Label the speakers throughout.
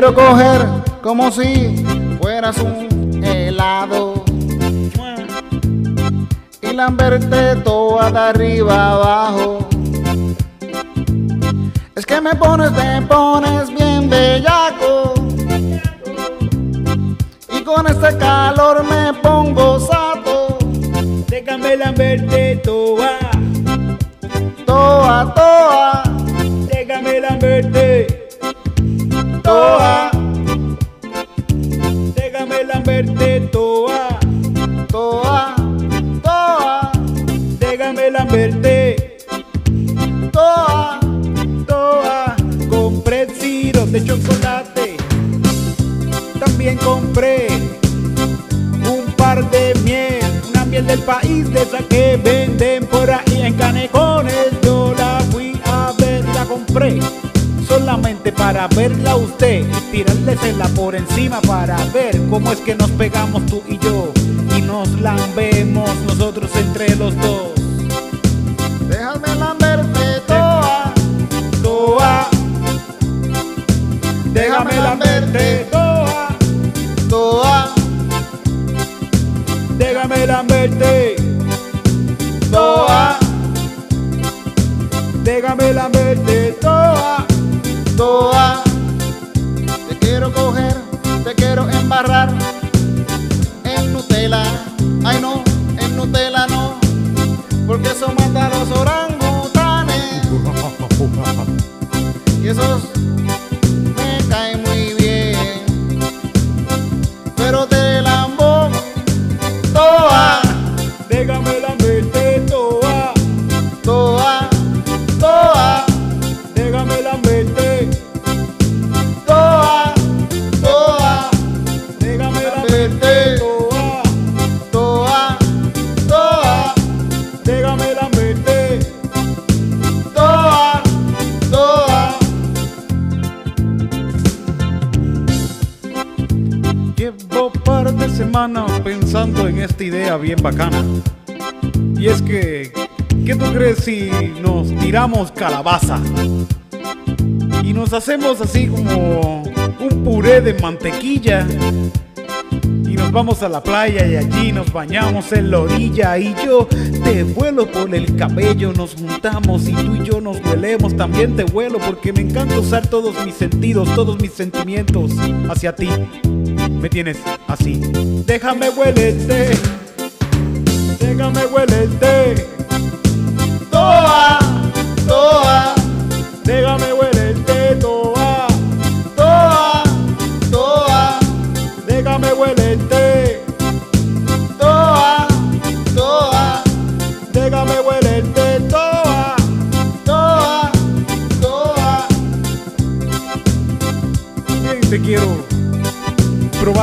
Speaker 1: Quiero coger como si fueras un helado y lamberte toda de arriba abajo. Es que me pones, te pones bien bellaco. Y con este calor me pongo sato.
Speaker 2: Déjame lamberte toa,
Speaker 1: Toa, toa,
Speaker 2: déjame lamberte, del país de esa que venden por ahí en canecones. Yo la fui a ver, la compré. Solamente para verla a usted y tirándesela por encima para ver cómo es que nos pegamos tú y yo y nos lambemos nosotros entre los dos.
Speaker 1: Déjame lamberte toa,
Speaker 2: Toa, déjame lamberte, déjame lamberte,
Speaker 1: toa,
Speaker 2: déjame lamberte, toa.
Speaker 1: toa. Te quiero coger, te quiero embarrar en Nutella. Ay no, en Nutella no, porque eso mata a los orangutanes. Y esos
Speaker 2: pensando en esta idea bien bacana. Y es que, ¿qué tú crees si nos tiramos calabaza? Y nos hacemos así como un puré de mantequilla. Y nos vamos a la playa y allí nos bañamos en la orilla. Y yo te vuelo por el cabello, nos juntamos y tú y yo nos huelemos. También te vuelo porque me encanta usar todos mis sentidos, todos mis sentimientos hacia ti. Me tienes así. Déjame huelerte. Déjame huelerte.
Speaker 1: Toa, toa,
Speaker 2: Déjame huelerte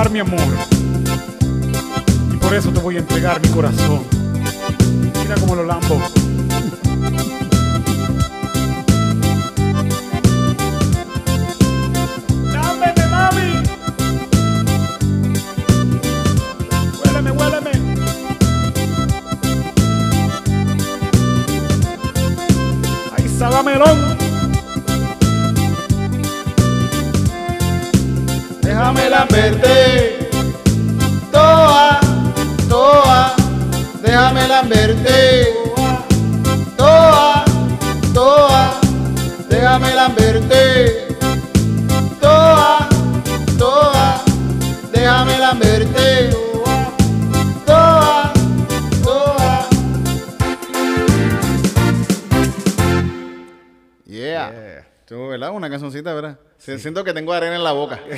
Speaker 2: mi amor. Y por eso te voy a entregar mi corazón. Mira cómo lo lambo. ¡Lámbeme, mami! Huéleme, huéleme. Ahí estaba melón.
Speaker 1: Déjame lamberte, toa, toa, déjame lamberte, toa, toa, déjame lamberte, toa, toa, déjame lamberte, toa, toa. Yeah. Tú, ¿verdad? Una cancioncita, ¿verdad? Sí, Siento que tengo arena en la boca.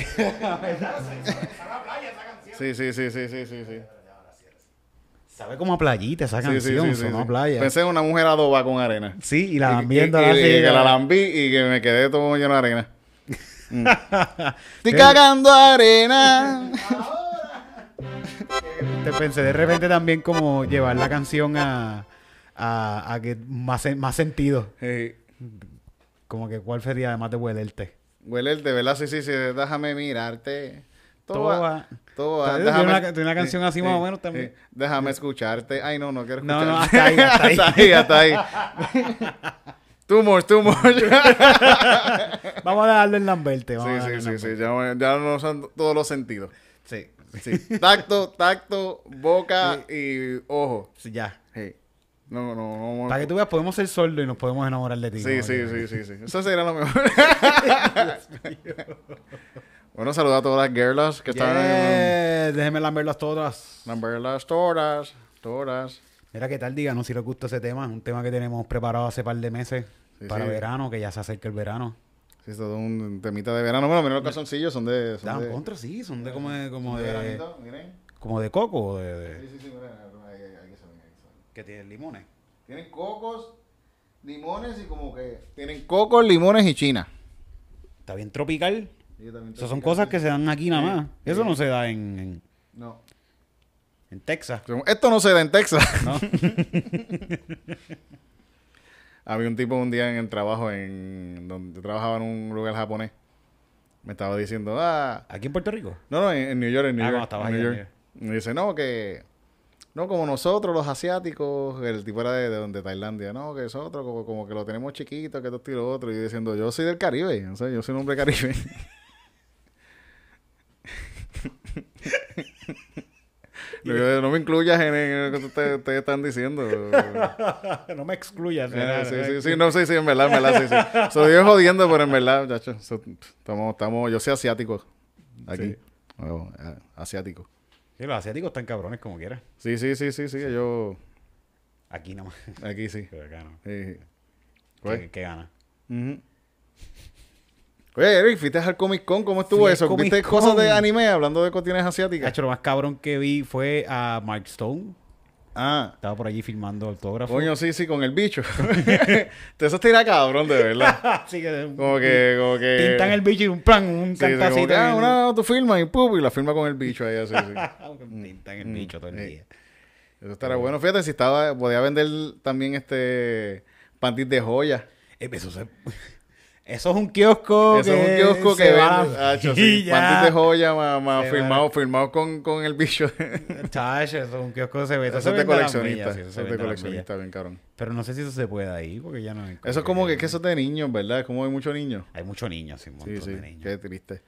Speaker 1: Sí, sí, sí, sí, sí, sí, sí.
Speaker 2: Sabe como a playita esa canción,
Speaker 1: sí, sí,
Speaker 2: sonó
Speaker 1: sí.
Speaker 2: a playa.
Speaker 1: Pensé en una mujer adoba con arena.
Speaker 2: Sí, y la lambiendo
Speaker 1: y, y- y que la lambí y que me quedé todo lleno de arena. Mm. Estoy cagando arena.
Speaker 2: Te pensé de repente también como llevar la canción a, a, a que más, más sentido.
Speaker 1: Sí.
Speaker 2: Como que cuál sería además de huelerte.
Speaker 1: Huele el de verdad, sí, sí, sí. Déjame mirarte.
Speaker 2: Toa.
Speaker 1: Toa.
Speaker 2: Tiene
Speaker 1: déjame-
Speaker 2: una- tiene una canción así más o menos también.
Speaker 1: Déjame escucharte. Ay, no, no quiero
Speaker 2: No,
Speaker 1: escucharte.
Speaker 2: no, hasta ahí, hasta ahí.
Speaker 1: hasta ahí, hasta ahí. Too much, too much.
Speaker 2: Vamos a darle el lamberte.
Speaker 1: sí,
Speaker 2: vamos
Speaker 1: sí, sí, sí.
Speaker 2: lamberte.
Speaker 1: Ya, ya no son todos los sentidos.
Speaker 2: Sí.
Speaker 1: Sí. Tacto, tacto, boca y ojo.
Speaker 2: Sí, ya.
Speaker 1: Sí. No, no, no.
Speaker 2: Para que tú veas, podemos ser sordos y nos podemos enamorar de ti.
Speaker 1: Sí,
Speaker 2: ¿no?
Speaker 1: sí, sí, sí, sí. Eso sería lo mejor. bueno, saludos a todas las girls que están en
Speaker 2: Yeah, Déjenme lamberlas todas.
Speaker 1: las todas, todas.
Speaker 2: Mira qué tal, díganos si les gusta ese tema. Un tema que tenemos preparado hace par de meses
Speaker 1: Sí,
Speaker 2: para
Speaker 1: sí.
Speaker 2: verano, que ya se acerca el verano.
Speaker 1: Sí, es todo un temita de verano. Bueno, miren los calzoncillos, son de... Son
Speaker 2: Ah,
Speaker 1: de,
Speaker 2: contra sí, son de como de, como
Speaker 1: de
Speaker 2: de,
Speaker 1: miren.
Speaker 2: como de coco o de, de-
Speaker 1: Sí, sí, sí. Ahí, ahí, ahí se ven, ahí se ven.
Speaker 2: Que tienen limones.
Speaker 1: Tienen cocos, limones y como que... Tienen cocos, limones y china.
Speaker 2: Está bien tropical. Esas son cosas que se dan aquí nada
Speaker 1: Sí,
Speaker 2: más. Eso no se da en, en,
Speaker 1: No.
Speaker 2: en Texas.
Speaker 1: Esto no se da en Texas.
Speaker 2: ¿no?
Speaker 1: Había un tipo un día en el trabajo en donde trabajaba en un lugar japonés. Me estaba diciendo, ah,
Speaker 2: ¿Aquí en Puerto Rico?
Speaker 1: no, no, en, en New York, en New
Speaker 2: Ah,
Speaker 1: York.
Speaker 2: cuando estabas
Speaker 1: en New York. Me dice, no, que, no, como nosotros los asiáticos, el tipo era de, de, donde Tailandia, no, que nosotros como, como que lo tenemos chiquito, que esto y lo otro. Y yo diciendo, yo soy del Caribe, o sea, yo soy un hombre caribe. No, me incluyas en, en lo que ustedes, ustedes están diciendo.
Speaker 2: no me excluyas.
Speaker 1: Eh,
Speaker 2: ¿verdad?
Speaker 1: sí, sí, sí, no, sí, sí, en verdad, en verdad, sí, sí. Soy yo jodiendo, pero en verdad, muchachos, estamos, estamos, yo soy asiático aquí.
Speaker 2: Sí.
Speaker 1: Bueno, eh, asiático.
Speaker 2: Sí, los asiáticos están cabrones como quieras.
Speaker 1: Sí, sí, sí, sí, sí, yo
Speaker 2: Aquí nada más.
Speaker 1: aquí sí.
Speaker 2: Pero acá no.
Speaker 1: sí, sí.
Speaker 2: ¿Qué,
Speaker 1: Pues,
Speaker 2: qué gana?
Speaker 1: ujú. Oye, Eric, ¿fuiste al Comic Con? ¿Cómo estuvo
Speaker 2: Fui
Speaker 1: eso? ¿Viste cosas de anime hablando de cotines asiáticas?
Speaker 2: Hacho, lo más cabrón que vi fue a Mark Stone.
Speaker 1: Ah,
Speaker 2: Estaba por allí filmando autógrafos.
Speaker 1: coño, sí, sí, con el bicho. Eso te irá cabrón, de verdad.
Speaker 2: Así que,
Speaker 1: Como que, como que...
Speaker 2: pintan el bicho y un plan, un
Speaker 1: Sí, sí,
Speaker 2: cantacito.
Speaker 1: que, ah, una, tú filmas y pum, y la firma con el bicho ahí así, sí.
Speaker 2: pintan el
Speaker 1: Mm,
Speaker 2: bicho todo el
Speaker 1: sí.
Speaker 2: día.
Speaker 1: Eso estará bueno. Fíjate, si estaba, podía vender también este panties de joya.
Speaker 2: Eh, Eso, se- eso es un kiosco
Speaker 1: Eso es un
Speaker 2: que
Speaker 1: kiosco que vende. panties de joya más, más
Speaker 2: Se
Speaker 1: firmado, firmado con, con el bicho.
Speaker 2: Chacho, eso es un kiosco que se ve.
Speaker 1: Eso es de coleccionista.
Speaker 2: sí,
Speaker 1: Eso es de coleccionista, bien cabrón.
Speaker 2: Pero no sé si eso se puede ahí, porque ya no...
Speaker 1: Eso es como que, que eso es de niños, ¿verdad? Como hay muchos niños.
Speaker 2: Hay muchos niños, sí, un montón
Speaker 1: Sí, sí.
Speaker 2: de niños.
Speaker 1: Qué triste.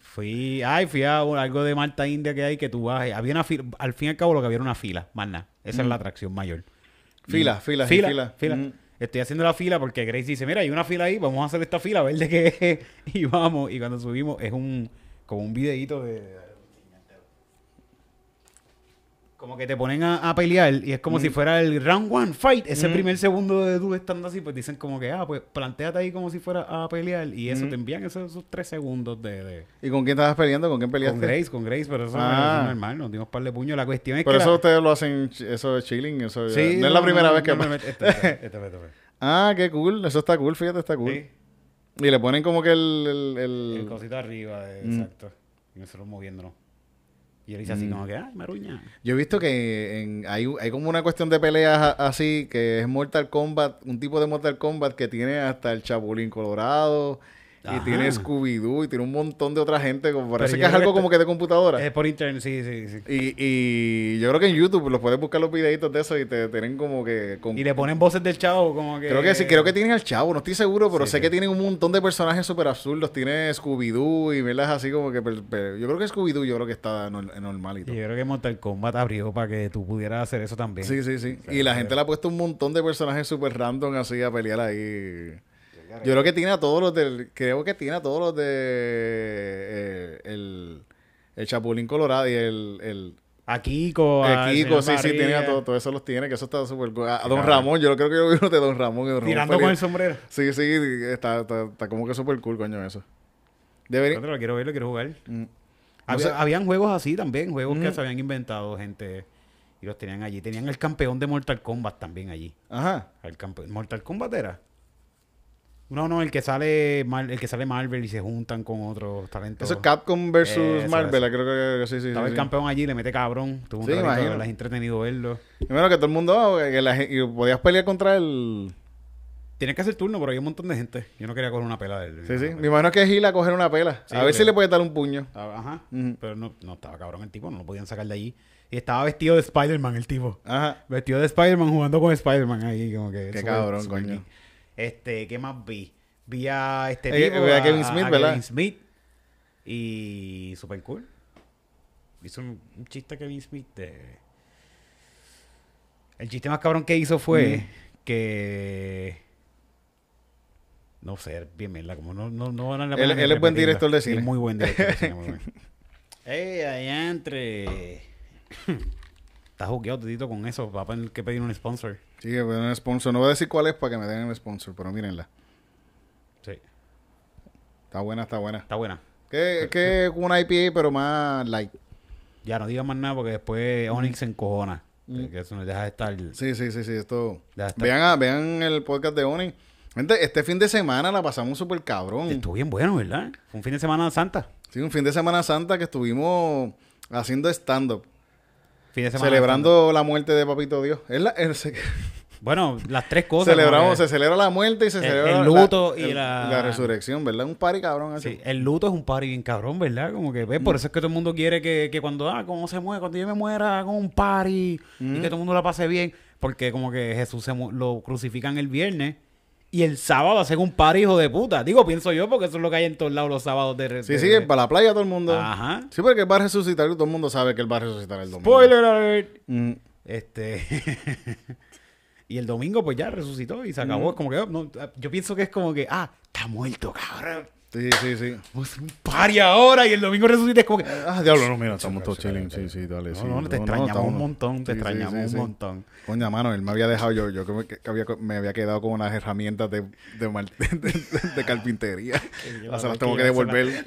Speaker 2: Fui, ay, fui a algo de Malta India que hay que tú vas. Había una fila, al fin y al cabo lo que había era una fila, más nada. Esa es la atracción mayor.
Speaker 1: Fila,
Speaker 2: Y-
Speaker 1: fila,
Speaker 2: fila,
Speaker 1: fila.
Speaker 2: fila.
Speaker 1: Mm.
Speaker 2: Estoy haciendo la fila porque Grace dice, mira, hay una fila ahí, vamos a hacer esta fila, a ver de qué es. Y vamos, y cuando subimos es un, como un videíto de... Como que te ponen a, a pelear y es como
Speaker 1: Mm.
Speaker 2: si fuera el round one fight. Ese primer segundo de tú estando así, pues dicen como que, ah, pues planteate ahí como si fuera a pelear. Y eso
Speaker 1: Mm.
Speaker 2: te envían esos, esos tres segundos de... de-
Speaker 1: ¿Y con quién estabas peleando? ¿Con quién peleaste?
Speaker 2: con Grace, con Grace, pero eso,
Speaker 1: Ah.
Speaker 2: eso es normal, nos dimos par de puños. La cuestión es que...
Speaker 1: eso
Speaker 2: la-
Speaker 1: ustedes lo hacen, eso de chilling. Eso
Speaker 2: Sí,
Speaker 1: no, es la primera
Speaker 2: no,
Speaker 1: vez que...
Speaker 2: no, no, este, este, este.
Speaker 1: Ah, qué cool. Eso está cool, fíjate, está cool.
Speaker 2: Sí.
Speaker 1: Y le ponen como que el... el, el-
Speaker 2: El cosito arriba, de-
Speaker 1: Mm.
Speaker 2: exacto. Y nosotros moviéndonos. Y él dice así
Speaker 1: Mm.
Speaker 2: como que, ay, maruña.
Speaker 1: Yo he visto que en- hay, hay como una cuestión de peleas así, que es Mortal Kombat, un tipo de Mortal Kombat que tiene hasta el Chapulín Colorado, y tiene Scooby-Doo, y tiene un montón de otra gente, como parece que es algo
Speaker 2: que
Speaker 1: como que de computadora.
Speaker 2: Es por internet, sí, sí, sí.
Speaker 1: Y, y yo creo que en YouTube los puedes buscar los videitos de eso y te tienen como que... con-
Speaker 2: Y le ponen voces del chavo como que...
Speaker 1: Creo que sí, creo que tienen al chavo, no estoy seguro, pero
Speaker 2: Sí,
Speaker 1: sé
Speaker 2: sí.
Speaker 1: que tienen un montón de personajes súper absurdos. Tiene Scooby-Doo y verlas así como que... per- per- yo creo que Scooby-Doo yo creo que está nor- normal y
Speaker 2: Y
Speaker 1: todo.
Speaker 2: yo creo que Mortal Kombat abrió para que tú pudieras hacer eso también.
Speaker 1: Sí, sí, sí.
Speaker 2: O sea,
Speaker 1: Y la gente le ha puesto un montón de personajes súper random así a pelear ahí. Yo creo que tiene a todos los del... Creo que tiene a todos los de... eh, el, el Chapulín Colorado y el... el
Speaker 2: A Kiko, a
Speaker 1: el Kiko, sí, sí, tiene a
Speaker 2: Barriga,
Speaker 1: todo, eso los tiene, que eso está súper... cool. A, a Don. Ramón, yo creo que yo vi uno de Don Ramón. y Don Ramón
Speaker 2: Tirando con
Speaker 1: pelea-
Speaker 2: el sombrero.
Speaker 1: Sí, sí, está, está, está como que súper cool, coño, eso. Debería...
Speaker 2: Lo quiero ver, lo quiero jugar.
Speaker 1: Mm. No
Speaker 2: Había-
Speaker 1: sé-
Speaker 2: Habían juegos así también, juegos que
Speaker 1: Mm.
Speaker 2: se habían inventado gente y los tenían allí. Tenían el campeón de Mortal Kombat también allí.
Speaker 1: Ajá.
Speaker 2: El campe- Mortal Kombat era. No, no, el que sale Mar- el que sale Marvel y se juntan con otros talentos.
Speaker 1: Eso es Capcom versus
Speaker 2: Eso,
Speaker 1: Marvel, creo que, que sí, sí.
Speaker 2: Estaba
Speaker 1: sí,
Speaker 2: el
Speaker 1: sí.
Speaker 2: campeón allí, le mete cabrón. Tuvo un
Speaker 1: Sí.
Speaker 2: ¿verdad? Es entretenido verlo.
Speaker 1: Primero que todo el mundo, ah, que la y podías pelear contra el...
Speaker 2: Tienes que hacer turno, pero hay un montón de gente. Yo no quería coger una pela del.
Speaker 1: Sí, sí. Me imagino que es Gila a coger una pela.
Speaker 2: Sí,
Speaker 1: a ver si le puedes dar un puño.
Speaker 2: Ah, Ajá. Pero no, no estaba cabrón el tipo, no lo podían sacar de allí. Y estaba vestido de Spider-Man el tipo.
Speaker 1: Ajá.
Speaker 2: Vestido de Spider-Man jugando con Spider-Man ahí, como que.
Speaker 1: Qué
Speaker 2: super-
Speaker 1: cabrón,
Speaker 2: super
Speaker 1: coño.
Speaker 2: geek. Este, ¿qué más vi? Vi a este
Speaker 1: Eh,
Speaker 2: tipo.
Speaker 1: vi a Kevin Smith, ¿verdad?
Speaker 2: Kevin Smith. Y super cool. Hizo un, un chiste Kevin Smith de... El chiste más cabrón que hizo fue
Speaker 1: Mm.
Speaker 2: que... No sé, bien mierda, como no, no, no van a la
Speaker 1: Él- él es buen director de
Speaker 2: Sí,
Speaker 1: cine.
Speaker 2: muy buen director de cine, muy buen. ¡Ey, allá entre! Está jugueado todito con eso. Va a tener que pedir un sponsor.
Speaker 1: Sí, que un sponsor. No voy a decir cuál es para que me den el sponsor, pero mírenla.
Speaker 2: Sí,
Speaker 1: Está buena, está buena.
Speaker 2: está buena.
Speaker 1: Que, que es una IPA, pero más light.
Speaker 2: Ya no digas más nada porque después Onyx se encojona.
Speaker 1: Mm.
Speaker 2: Que eso nos deja de estar.
Speaker 1: Sí, sí, sí, sí. Esto. Vean, a- vean el podcast de Oni. Gente, este fin de semana la pasamos súper cabrón.
Speaker 2: Estuvo bien bueno, ¿verdad? Fue un fin de semana santa.
Speaker 1: Sí, un fin de Semana Santa que estuvimos haciendo stand-up.
Speaker 2: Fin de semana
Speaker 1: Celebrando la muerte de Papito Dios. Es la- es-.
Speaker 2: Bueno, las tres cosas.
Speaker 1: celebramos, se celebra la muerte y se
Speaker 2: El-
Speaker 1: celebra
Speaker 2: el
Speaker 1: la-
Speaker 2: luto y
Speaker 1: el-
Speaker 2: la-
Speaker 1: resurrección, ¿verdad? Un party cabrón así.
Speaker 2: Sí, el luto es un party bien cabrón, ¿verdad? Como que, ¿ves? Por eso es que todo el mundo quiere que, que cuando, ah, cómo se muere, cuando yo me muera, con un party y que todo el mundo la pase bien. Porque como que Jesús se lo crucifican el viernes y el sábado hacen un party, hijo de puta. Digo, pienso yo, porque eso es lo que hay en todos lados los sábados de...
Speaker 1: Sí,
Speaker 2: de-
Speaker 1: sí,
Speaker 2: de-
Speaker 1: para la playa todo el mundo.
Speaker 2: Ajá.
Speaker 1: Sí, porque él va a resucitar y todo el mundo sabe que él va a resucitar el domingo.
Speaker 2: Spoiler alert.
Speaker 1: Mm.
Speaker 2: Este. y el domingo, pues ya resucitó y se acabó. Como que, oh, no, yo pienso que es como que, ah, está muerto, cabrón.
Speaker 1: Sí, sí, sí.
Speaker 2: Vamos a hacer un party ahora y el domingo resucita. Es como que,
Speaker 1: Ah, diablo, no, mira, estamos todos chilling. Sí, sí, dale.
Speaker 2: no,
Speaker 1: sí.
Speaker 2: no, te extrañamos un montón, te
Speaker 1: Sí,
Speaker 2: extrañamos
Speaker 1: sí,
Speaker 2: un montón.
Speaker 1: Coño, mano, él me había dejado yo, yo que que había, me había quedado con unas herramientas de, de, mal- de- de- de carpintería.
Speaker 2: yo
Speaker 1: Ahora se
Speaker 2: la
Speaker 1: las tengo que devolver.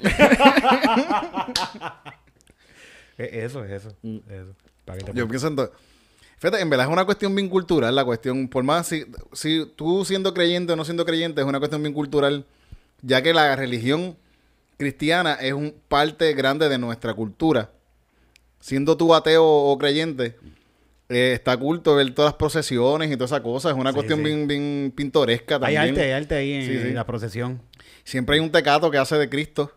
Speaker 2: Eso, eso, eso. Para que te
Speaker 1: Mm. Yo pienso en. Fíjate, en verdad es una cuestión bien cultural la cuestión. Por más si, si tú siendo creyente o no siendo creyente, es una cuestión bien cultural, ya que la religión cristiana es un parte grande de nuestra cultura. Siendo tú ateo o creyente, eh, está culto ver todas las procesiones y todas esas cosas. Es una
Speaker 2: Sí,
Speaker 1: cuestión
Speaker 2: sí.
Speaker 1: Bien, bien pintoresca
Speaker 2: Hay
Speaker 1: también.
Speaker 2: arte, hay arte ahí en,
Speaker 1: Sí, sí.
Speaker 2: en la procesión.
Speaker 1: Siempre hay un tecato que hace de Cristo.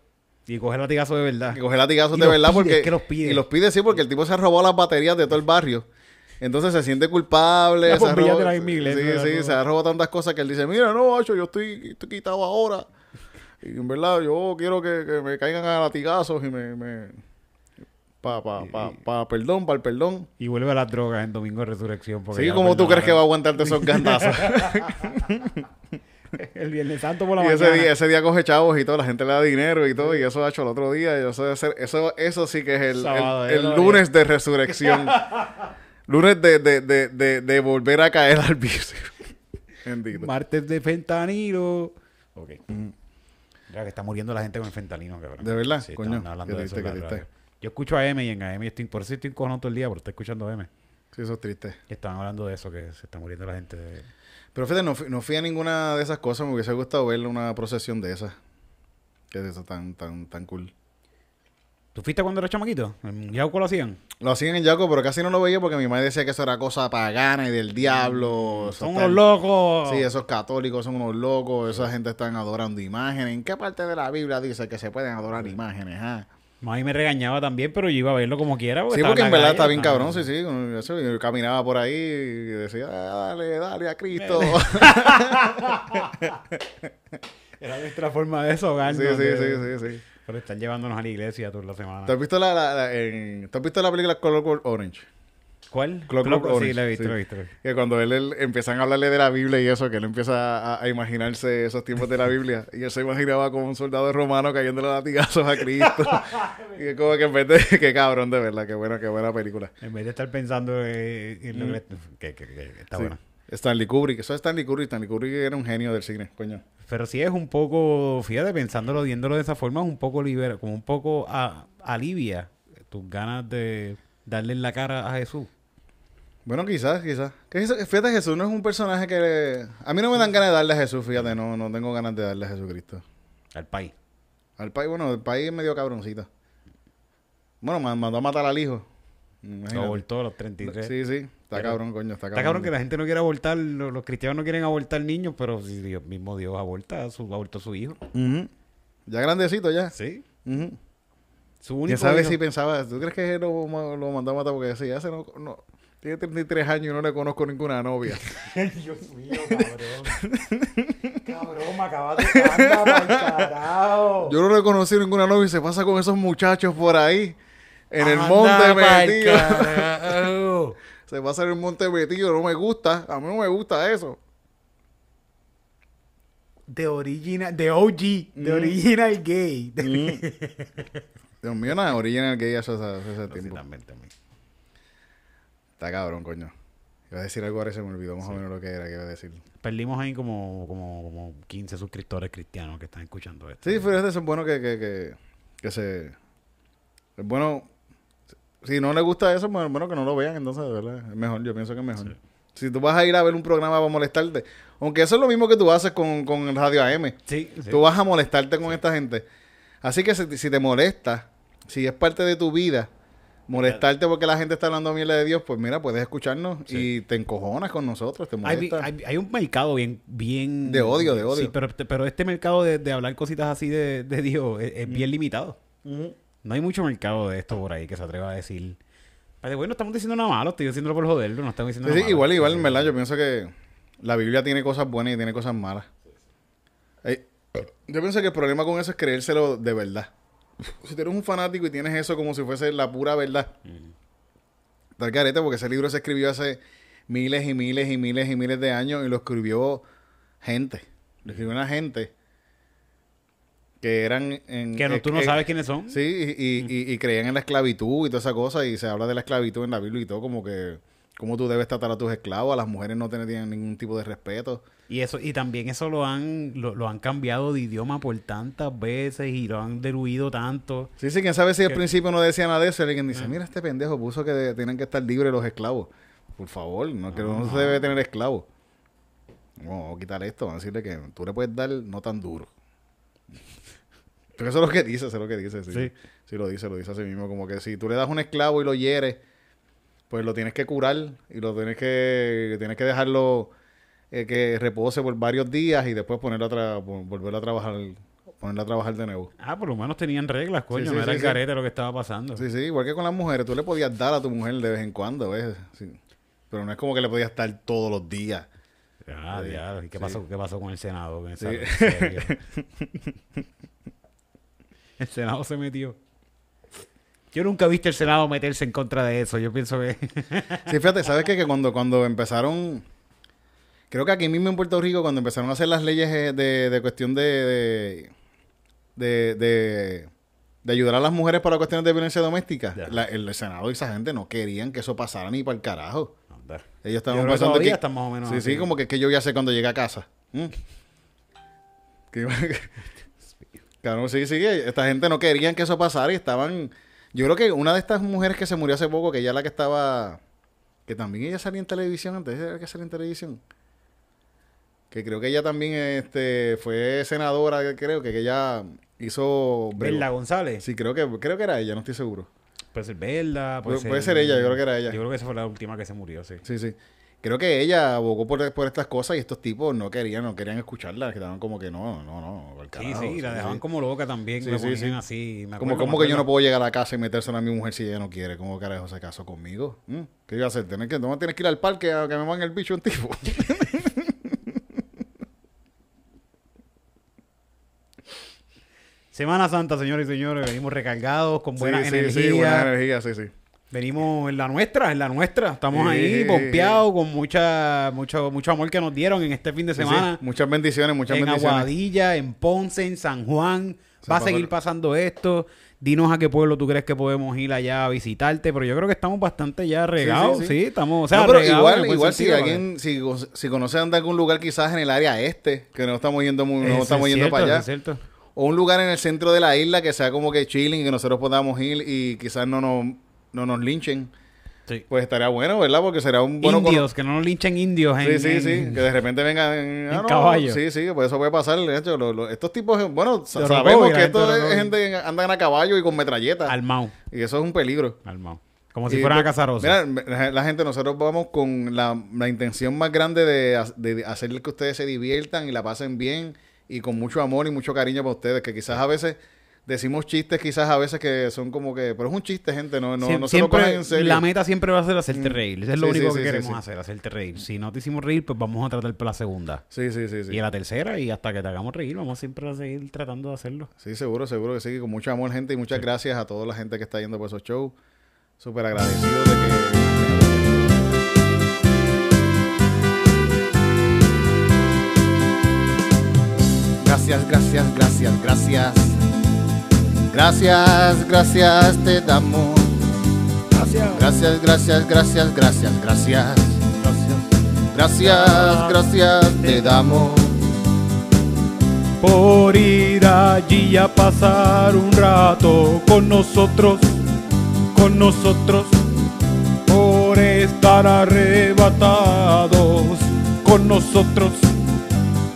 Speaker 2: Y coger latigazo de verdad.
Speaker 1: Que coge latigazos
Speaker 2: Y
Speaker 1: de verdad
Speaker 2: pide,
Speaker 1: porque...
Speaker 2: es que los pide.
Speaker 1: Y los pide, sí, porque el tipo se robó las baterías de todo el barrio. Entonces se siente culpable. Se
Speaker 2: bombillas
Speaker 1: robó-
Speaker 2: de la misma iglesia,
Speaker 1: Sí, sí, se ha robado tantas cosas que él dice, mira, no, yo estoy, estoy quitado ahora. Y en verdad yo quiero que, que me caigan a latigazos y me... me pa, pa, pa, pa perdón, para el perdón.
Speaker 2: Y vuelve a las drogas en Domingo de Resurrección.
Speaker 1: Sí, como tú crees que va a aguantarte esos gandazos.
Speaker 2: El Viernes Santo por la
Speaker 1: y
Speaker 2: mañana.
Speaker 1: ese día, ese día coge chavos y todo, la gente le da dinero y todo, y eso ha hecho el otro día. Y eso, debe ser- eso, eso sí que es el, el- el lunes de resurrección. lunes de, de, de, de, volver a caer al vicio.
Speaker 2: Martes de fentanilo. Ok. Ya que está muriendo la gente con el fentanilo, cabrón.
Speaker 1: ¿De verdad?
Speaker 2: Sí,
Speaker 1: Coño,
Speaker 2: hablando de eso
Speaker 1: triste, triste.
Speaker 2: radio. Yo escucho a M y en AM estoy, por eso estoy encojonado todo el día, porque estoy escuchando a M.
Speaker 1: Sí, eso es triste.
Speaker 2: Y estaban hablando de eso, que se está muriendo la gente. De...
Speaker 1: Pero fíjate, no fui, no fui a ninguna de esas cosas. Me hubiese gustado ver una procesión de esas. Que es eso tan, tan, tan cool.
Speaker 2: ¿Tú fuiste cuando eras chamaquito? ¿En Yauco lo hacían?
Speaker 1: Lo hacían en Yaco, pero casi no lo veía porque mi madre decía que eso era cosa pagana y del diablo. eso
Speaker 2: Son unos locos.
Speaker 1: Sí, esos católicos son unos locos, esa gente están adorando imágenes. ¿En qué parte de la Biblia dice que se pueden adorar imágenes? ah?
Speaker 2: Mami me regañaba también, pero yo iba a verlo como quiera.
Speaker 1: Sí,
Speaker 2: estaba
Speaker 1: porque en verdad está bien cabrón, sí, sí. Eso, yo caminaba por ahí y decía, "Ah, dale, dale a Cristo.
Speaker 2: Era nuestra forma de
Speaker 1: sí,
Speaker 2: desahogarnos.
Speaker 1: sí,
Speaker 2: de-
Speaker 1: sí, sí, sí.
Speaker 2: Pero están llevándonos a la iglesia toda la semana.
Speaker 1: ¿Te has visto la, la- la- en- ¿te has visto la película Clockwork Orange?
Speaker 2: ¿Cuál?
Speaker 1: Clockwork
Speaker 2: Clock-
Speaker 1: Orange,
Speaker 2: Sí, la he visto,
Speaker 1: sí.
Speaker 2: la he visto.
Speaker 1: Que cuando él, él- empiezan a hablarle de la Biblia y eso, que él empieza a, a imaginarse esos tiempos de la Biblia. Y él se imaginaba como un soldado romano cayéndole latigazos a Cristo. y es como que en vez de... Qué cabrón, de verdad. Qué buena, qué buena película.
Speaker 2: En vez de estar pensando eh, en lo que, que, que- que está
Speaker 1: Sí.
Speaker 2: bueno.
Speaker 1: Stanley Kubrick. Eso es Stanley Kubrick. Stanley Kubrick era un genio del cine, coño.
Speaker 2: Pero sí es un poco, fíjate, pensándolo, viéndolo de esa forma, es un poco libera, como un poco a- alivia tus ganas de darle en la cara a Jesús.
Speaker 1: Bueno, quizás, quizás. Fíjate, Jesús no es un personaje que... le- A mí no me dan ganas de darle a Jesús, fíjate. No, no tengo ganas de darle a Jesucristo.
Speaker 2: Al país.
Speaker 1: Al país, bueno, el país es medio cabroncito. Bueno, ma- mandó a matar al hijo.
Speaker 2: Lo abortó a los 33.
Speaker 1: Sí, sí. Está
Speaker 2: Pero-
Speaker 1: cabrón, coño. Está cabrón.
Speaker 2: Está cabrón que la gente no quiere abortar, lo- los, cristianos no quieren abortar niños, pero si Dios mismo Dios aborta, su, abortó a su hijo.
Speaker 1: Ya grandecito ya.
Speaker 2: Sí. Su
Speaker 1: ¿Quién
Speaker 2: único
Speaker 1: sabe
Speaker 2: hijo.
Speaker 1: si pensaba, tú crees que lo, lo mandó a matar porque decía, ese no, no, tiene 33 años y no le conozco ninguna novia?
Speaker 2: Dios mío, cabrón. cabrón, me acabas de carajo.
Speaker 1: Yo no le conocí ninguna novia y se pasa con esos muchachos por ahí, en el monte metido. Se pasa en el monte metido, no me gusta, a mí no me gusta eso.
Speaker 2: De original, de OG, de original gay.
Speaker 1: Dios mío, nada, original gay hace ese, ese
Speaker 2: Sí,
Speaker 1: tiempo.
Speaker 2: también, también.
Speaker 1: Está cabrón, coño. Iba a decir algo ahora y se me olvidó más o menos lo que era que iba a decir.
Speaker 2: Perdimos ahí como, como, como 15 suscriptores cristianos que están escuchando esto.
Speaker 1: Sí, pero es bueno que, que, que, que se... Es bueno... Si no le gusta eso, pues bueno que no lo vean, entonces, ¿verdad? Es mejor, yo pienso que es mejor.
Speaker 2: Sí.
Speaker 1: Si tú vas a ir a ver un programa para molestarte, aunque eso es lo mismo que tú haces con, con Radio AM,
Speaker 2: Sí, sí.
Speaker 1: tú vas a molestarte con esta gente. Así que si, si te molesta, si es parte de tu vida, molestarte porque la gente está hablando mierda de Dios, pues mira, puedes escucharnos y te encojonas con nosotros, te
Speaker 2: Hay, hay- hay un mercado bien, bien...
Speaker 1: De odio, de odio.
Speaker 2: Sí, pero, pero este mercado de, de hablar cositas así de, de Dios es, es bien limitado. No hay mucho mercado de esto por ahí que se atreva a decir... Bueno, no estamos diciendo nada malo, estoy diciéndolo por joderlo, no estamos diciendo
Speaker 1: Sí,
Speaker 2: nada
Speaker 1: sí,
Speaker 2: malo.
Speaker 1: igual, igual, en verdad, yo pienso que la Biblia tiene cosas buenas y tiene cosas malas. Eh, yo pienso que el problema con eso es creérselo de verdad. Si tú eres un fanático y tienes eso como si fuese la pura verdad, tal carete, porque ese libro se escribió hace miles y miles y miles y miles de años y lo escribió gente. Lo escribió una gente que eran... En,
Speaker 2: Que no, tú no sabes quiénes son.
Speaker 1: Sí, y, y- y- y creían en la esclavitud y toda esa cosa, y se habla de la esclavitud en la Biblia y todo, como que cómo tú debes tratar a tus esclavos, a las mujeres no tenían ningún tipo de respeto.
Speaker 2: Y eso y también eso lo han lo, lo han cambiado de idioma por tantas veces y lo han diluido tanto.
Speaker 1: Sí, sí, quién sabe si al principio no decía nada de eso, y alguien dice, mira este pendejo puso que de- tienen que estar libres los esclavos. Por favor, no, que no se debe tener esclavos. No, vamos a quitar esto, vamos a decirle que tú le puedes dar no tan duro. Pero eso es lo que dice, eso es lo que dice, sí.
Speaker 2: Sí.
Speaker 1: Sí, lo dice, lo dice así mismo. Como que si tú le das un esclavo y lo hieres, pues lo tienes que curar y lo tienes que, tienes que dejarlo eh, que repose por varios días y después ponerlo a tra- volverlo a trabajar, ponerlo a trabajar de nuevo.
Speaker 2: Ah, por lo menos tenían reglas, coño,
Speaker 1: Sí, sí,
Speaker 2: no era
Speaker 1: sí,
Speaker 2: el carete lo que estaba pasando.
Speaker 1: Sí, sí, igual que con las mujeres, tú le podías dar a tu mujer de vez en cuando, ¿ves? Pero no es como que le podías dar todos los días.
Speaker 2: Ah, diablo, ¿y qué pasó, qué pasó con el Senado? Con esa-
Speaker 1: Sí.
Speaker 2: el Senado se metió. Yo nunca he visto el Senado meterse en contra de eso. Yo pienso que...
Speaker 1: Sí, fíjate, ¿sabes qué? Que cuando, cuando empezaron, creo que aquí mismo en Puerto Rico, cuando empezaron a hacer las leyes eh, de, de cuestión de, de, de, de- de ayudar a las mujeres para cuestiones de violencia doméstica, la- el Senado y esa gente no querían que eso pasara ni para el carajo.
Speaker 2: Anda.
Speaker 1: Ellos estaban
Speaker 2: Yo
Speaker 1: pensando que...
Speaker 2: están más o menos
Speaker 1: Sí, sí, como que, que yo voy a hacer cuando llegue a casa. ¿Mm? Claro, sí, sí, esta gente no querían que eso pasara y estaban... Yo creo que una de estas mujeres que se murió hace poco, que ella la que estaba... Que también ella salía en televisión, antes era que salía en televisión. Que creo que ella también este, fue senadora, creo que, que ella hizo...
Speaker 2: Berla González.
Speaker 1: Sí, creo que, creo que era ella, no estoy seguro.
Speaker 2: Puede ser Berla, puede,
Speaker 1: Puede- puede ser ella, yo creo que era ella.
Speaker 2: Yo creo que esa fue la última que se murió, sí.
Speaker 1: Sí, sí. Creo que ella abogó por, por estas cosas y estos tipos no querían, no querían escucharla, que estaban como que no, no, no, al
Speaker 2: Sí,
Speaker 1: carajo,
Speaker 2: sí, la dejaban como loca también.
Speaker 1: Sí, sí, sí.
Speaker 2: así. me
Speaker 1: Como,
Speaker 2: acuerdo,
Speaker 1: como
Speaker 2: me
Speaker 1: que yo no puedo llegar a la casa y metérsela a mi mujer si ella no quiere. ¿Cómo carajo se casó conmigo? ¿Mm? ¿Qué iba a hacer? ¿Tener que, no tienes que ir al parque a que me van el bicho un tipo?
Speaker 2: Semana Santa, señores y señores, venimos recargados, con buena
Speaker 1: sí,
Speaker 2: energía.
Speaker 1: sí, sí, buena energía, sí, sí.
Speaker 2: Venimos en la nuestra, en la nuestra. Estamos
Speaker 1: Sí,
Speaker 2: ahí, pompeados, con mucha, mucho, mucho amor que nos dieron en este fin de semana.
Speaker 1: sí. Muchas bendiciones, muchas
Speaker 2: en
Speaker 1: bendiciones.
Speaker 2: Aguadilla, en Ponce, en San Juan. Va a seguir pasando esto. Dinos a qué pueblo tú crees que podemos ir allá a visitarte, pero yo creo que estamos bastante ya regados. Sí, estamos, o sea,
Speaker 1: no, pero
Speaker 2: en
Speaker 1: igual, igual si alguien, si, si conocen de algún lugar quizás en el área este, que no estamos yendo muy, no
Speaker 2: es
Speaker 1: estamos yendo
Speaker 2: cierto,
Speaker 1: para allá.
Speaker 2: es cierto.
Speaker 1: O un lugar en el centro de la isla que sea como que chilling, que nosotros podamos ir y quizás no nos, no nos linchen.
Speaker 2: Sí.
Speaker 1: Pues estaría bueno, ¿verdad? Porque será un bueno
Speaker 2: indios, que no nos linchen indios.
Speaker 1: Sí,
Speaker 2: en-
Speaker 1: sí, sí.
Speaker 2: en-
Speaker 1: Que de repente vengan en,
Speaker 2: en caballo.
Speaker 1: Sí, sí, pues eso puede pasar. De hecho, lo- lo- estos tipos, bueno, sa- sabemos que estos es gente que andan a caballo y con metralletas.
Speaker 2: Almao.
Speaker 1: Y eso es un peligro.
Speaker 2: Almao. Como si
Speaker 1: Y,
Speaker 2: fueran a Casarosa.
Speaker 1: Mira, la, gente, nosotros vamos con la, la intención más grande de, de hacer que ustedes se diviertan y la pasen bien y con mucho amor y mucho cariño para ustedes, que quizás a veces decimos chistes quizás a veces que son como que, pero es un chiste, gente, no, no,
Speaker 2: Siem-
Speaker 1: no se lo cojan en serio.
Speaker 2: La meta siempre va a ser hacerte
Speaker 1: Mm.
Speaker 2: reír. Eso es lo único
Speaker 1: sí,
Speaker 2: que
Speaker 1: sí,
Speaker 2: queremos
Speaker 1: sí.
Speaker 2: hacer, hacerte reír. Si no te hicimos reír, pues vamos a tratar por la segunda.
Speaker 1: Sí, sí, sí, sí.
Speaker 2: Y a la tercera, y hasta que te hagamos reír, vamos siempre a seguir tratando de hacerlo.
Speaker 1: Sí, seguro, seguro que sí, con mucho amor, gente, y muchas gracias a toda la gente que está yendo por esos shows. Súper agradecido de que... Gracias, gracias, gracias, gracias. Gracias, gracias te damos.
Speaker 2: Gracias.
Speaker 1: Gracias, gracias, gracias, gracias, gracias. Gracias, gracias te damos.
Speaker 2: Por ir allí a pasar un rato con nosotros, con nosotros. Por estar arrebatados con nosotros,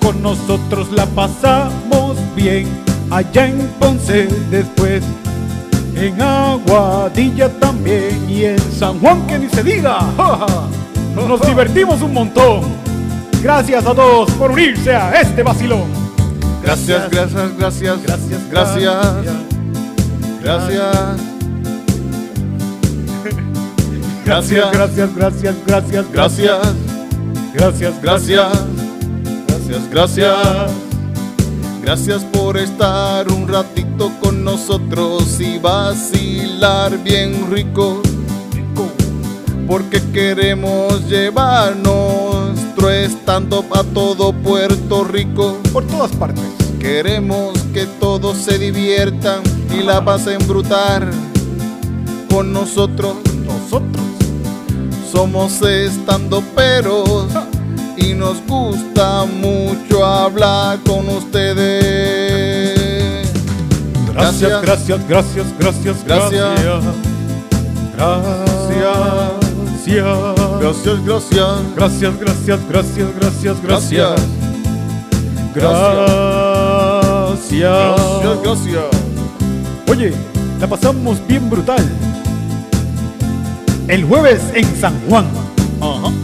Speaker 2: con nosotros la pasamos bien. Allá en Ponce después, en Aguadilla también y en San Juan que ni se diga. ¡Ja, ja! Nos divertimos un montón. Gracias a todos por unirse a este vacilón.
Speaker 1: Gracias, gracias, gracias,
Speaker 2: Gracias,
Speaker 1: gracias, gracias.
Speaker 2: Gracias, gracias, gracias, gracias,
Speaker 1: Gracias,
Speaker 2: gracias,
Speaker 1: gracias, gracias, gracias. Gracias por estar un ratito con nosotros y vacilar bien rico. Porque queremos llevar nuestro stand-up a todo Puerto Rico.
Speaker 2: Por todas partes.
Speaker 1: Queremos que todos se diviertan y la pasen brutal con nosotros.
Speaker 2: Nosotros.
Speaker 1: Somos estando peros y nos gusta mucho hablar con ustedes.
Speaker 2: Gracias, gracias, gracias, gracias,
Speaker 1: Gracias.
Speaker 2: Gracias.
Speaker 1: Gracias, gracias.
Speaker 2: Gracias, gracias, gracias, gracias,
Speaker 1: Gracias.
Speaker 2: Gracias.
Speaker 1: Gracias, gracias.
Speaker 2: Oye, la pasamos bien brutal. El jueves en San Juan.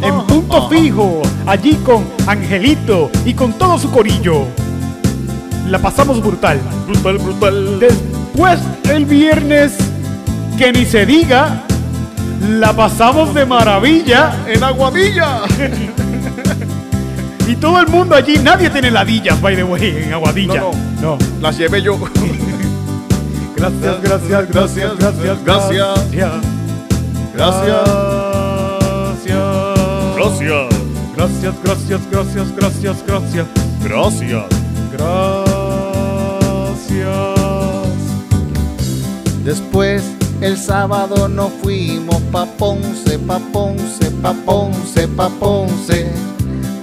Speaker 2: En punto fijo, allí con Angelito y con todo su corillo. La pasamos brutal.
Speaker 1: Brutal, brutal.
Speaker 2: Después el viernes, que ni se diga, la pasamos de maravilla.
Speaker 1: En Aguadilla.
Speaker 2: Y todo el mundo allí, nadie tiene ladillas, by the way, en Aguadilla.
Speaker 1: No,
Speaker 2: no.
Speaker 1: Las llevé yo.
Speaker 2: Gracias, gracias, gracias, gracias,
Speaker 1: Gracias.
Speaker 2: Gracias.
Speaker 1: Gracias.
Speaker 2: Gracias, gracias, gracias, gracias, gracias.
Speaker 1: Gracias.
Speaker 2: Gracias.
Speaker 1: Después el sábado nos fuimos pa' Ponce, pa' Ponce, pa' Ponce, pa' Ponce.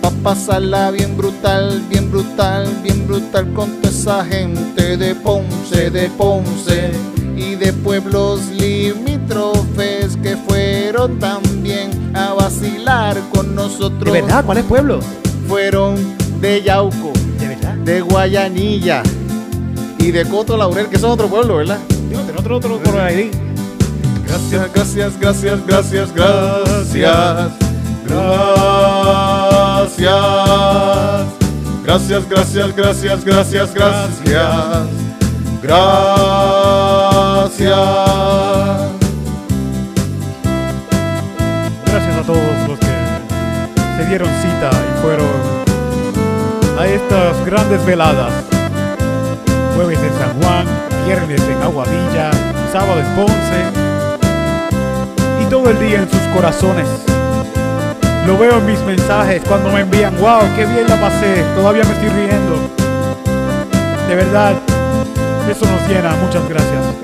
Speaker 1: Pa' pasarla bien brutal, bien brutal, bien brutal con toda esa gente de Ponce, de Ponce. Y de pueblos limítrofes que fueron también a vacilar con nosotros.
Speaker 2: ¿Cuáles pueblos?
Speaker 1: Fueron de Yauco,
Speaker 2: ¿De verdad?
Speaker 1: de Guayanilla y de Coto Laurel, que son otro pueblo, ¿verdad?
Speaker 2: Digo, ten otro, otro por ahí.
Speaker 1: Gracias, gracias, gracias, gracias, gracias. Gracias. Gracias, gracias, gracias, gracias, gracias. Gracias.
Speaker 2: Gracias a todos los que se dieron cita y fueron a estas grandes veladas. Jueves en San Juan, viernes en Aguadilla, sábado en Ponce y todo el día en sus corazones. Lo veo en mis mensajes cuando me envían, wow, qué bien la pasé, todavía me estoy riendo. De verdad, eso nos llena. Muchas gracias, muchas gracias.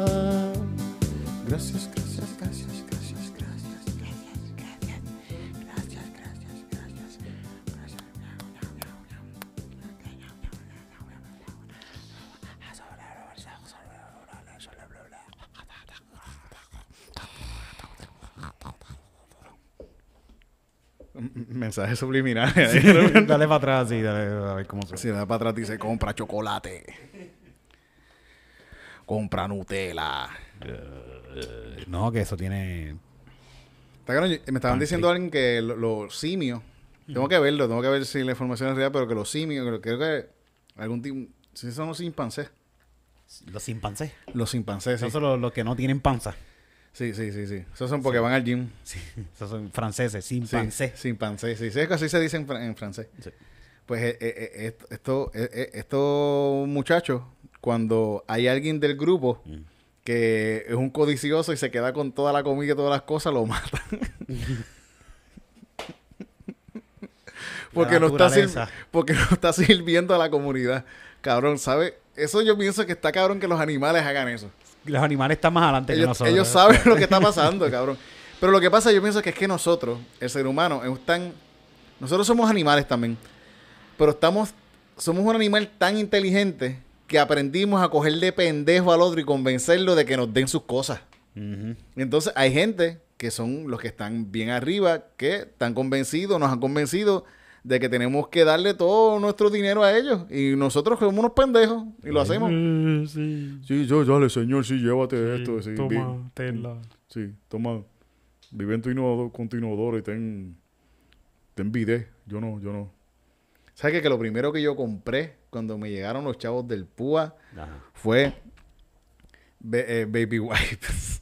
Speaker 1: Mensaje subliminal.
Speaker 2: dale para atrás, sí, dale, a ver cómo se
Speaker 1: Si da para atrás dice, compra chocolate. Compra Nutella.
Speaker 2: No, que eso tiene...
Speaker 1: Me estaban diciendo alguien que lo- los simios, tengo que verlo, tengo que ver si la información es real, pero que los simios, creo, creo que algún tipo, si son los chimpancés,
Speaker 2: Los chimpancés.
Speaker 1: los chimpancés, sí.
Speaker 2: Esos son los, los que no tienen panza.
Speaker 1: Sí, sí, sí, sí. Esos son porque van al gym.
Speaker 2: Sí, esos son franceses,
Speaker 1: Sí,
Speaker 2: chimpancés.
Speaker 1: chimpancés, sí, sí, es que así se dice en, fran- en francés.
Speaker 2: Sí.
Speaker 1: Pues eh, eh, eh, esto, eh, estos muchachos, cuando hay alguien del grupo
Speaker 2: Mm.
Speaker 1: que es un codicioso y se queda con toda la comida y todas las cosas, lo matan. porque, no está porque no está sirviendo a la comunidad. Cabrón, ¿sabes? Eso yo pienso que está cabrón que los animales hagan eso.
Speaker 2: Los animales están más adelante que
Speaker 1: Ellos,
Speaker 2: nosotros.
Speaker 1: ellos saben lo que está pasando, cabrón. Pero lo que pasa, yo pienso que es que nosotros, el ser humano, es tan... Nosotros somos animales también. Pero estamos... Somos un animal tan inteligente que aprendimos a coger de pendejo al otro y convencerlo de que nos den sus cosas. Y entonces hay gente que son los que están bien arriba, que están convencidos, nos han convencido de que tenemos que darle todo nuestro dinero a ellos. Y nosotros somos unos pendejos y lo hacemos.
Speaker 2: Eh, sí.
Speaker 1: Sí, yo, dale, señor, sí, llévate esto. Sí,
Speaker 2: Toma, tela.
Speaker 1: Sí, toma. Vive en tu inodoro, con tu inodoro y ten, ten bidet. Yo no, yo no. ¿Sabes qué? que lo primero que yo compré cuando me llegaron los chavos del PUA
Speaker 2: Ajá.
Speaker 1: fue be- eh, baby wipes?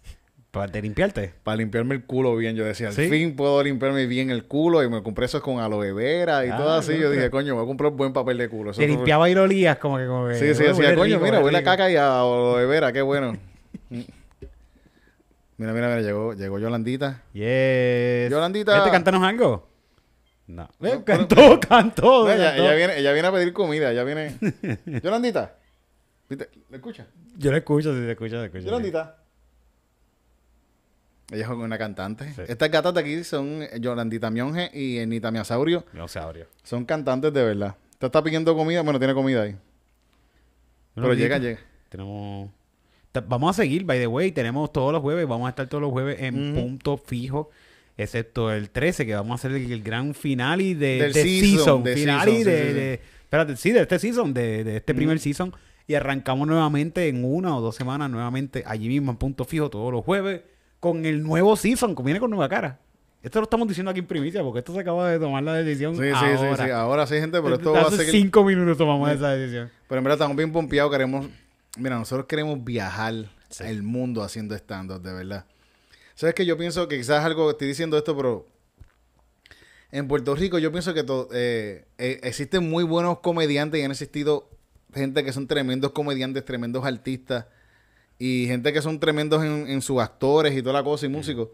Speaker 2: Para te limpiarte.
Speaker 1: Para limpiarme el culo bien. Yo decía, al
Speaker 2: ¿Sí?
Speaker 1: fin puedo limpiarme bien el culo. Y me compré esos con aloe vera y
Speaker 2: Ah,
Speaker 1: todo así. Yo dije, coño, voy a comprar buen papel de culo. Eso
Speaker 2: Te
Speaker 1: fue-
Speaker 2: limpiaba y lo olías como que... Como que
Speaker 1: Sí, sí,
Speaker 2: "Uy,
Speaker 1: decía, coño,
Speaker 2: rico,
Speaker 1: mira, huele a
Speaker 2: rico".
Speaker 1: caca y a aloe vera, qué bueno. Mm. mira, mira, mira, llegó, llegó Yolandita.
Speaker 2: Yes.
Speaker 1: Yolandita.
Speaker 2: Vete, cántanos algo. No. Eh,
Speaker 1: pero-
Speaker 2: cantó, cantó.
Speaker 1: No, ella,
Speaker 2: cantó.
Speaker 1: ella viene, ella viene a pedir comida, ella viene. Yolandita. ¿Viste? ¿Le escucha?
Speaker 2: Yo lo escucho, sí, te escucho, te escucho.
Speaker 1: Yolandita. Ella es una cantante.
Speaker 2: Sí.
Speaker 1: Estas gatas de aquí son Yolandita Mionge y Enita Miasaurio. Son cantantes de verdad. Te está pidiendo comida, bueno, tiene comida ahí. Pero llega, llega.
Speaker 2: Tenemos... Vamos a seguir, by the way. Tenemos todos los jueves. Vamos a estar todos los jueves en
Speaker 1: Ujú.
Speaker 2: punto fijo. Excepto el 13, que vamos a hacer el, el gran final y de,
Speaker 1: Del
Speaker 2: de
Speaker 1: season,
Speaker 2: season.
Speaker 1: de
Speaker 2: Finale
Speaker 1: season,
Speaker 2: de,
Speaker 1: sí, sí.
Speaker 2: de- Espérate, sí, de este season, de, de este primer season. Y arrancamos nuevamente en una o dos semanas, nuevamente allí mismo en punto fijo, todos los jueves, con el nuevo season, que viene con nueva cara. Esto lo estamos diciendo aquí en primicia, porque esto se acaba de tomar la decisión
Speaker 1: Sí, sí,
Speaker 2: ahora.
Speaker 1: sí, sí. Ahora sí, gente, pero esto va a seguir.
Speaker 2: cinco minutos tomamos esa decisión.
Speaker 1: Pero en verdad estamos bien pompeados, queremos... Mira, nosotros queremos viajar el mundo haciendo stand-up, de verdad. ¿Sabes que Yo pienso que quizás algo, estoy diciendo esto, pero... En Puerto Rico yo pienso que to- eh, eh, existen muy buenos comediantes y han existido gente que son tremendos comediantes, tremendos artistas y gente que son tremendos en, en sus actores y toda la cosa y músicos.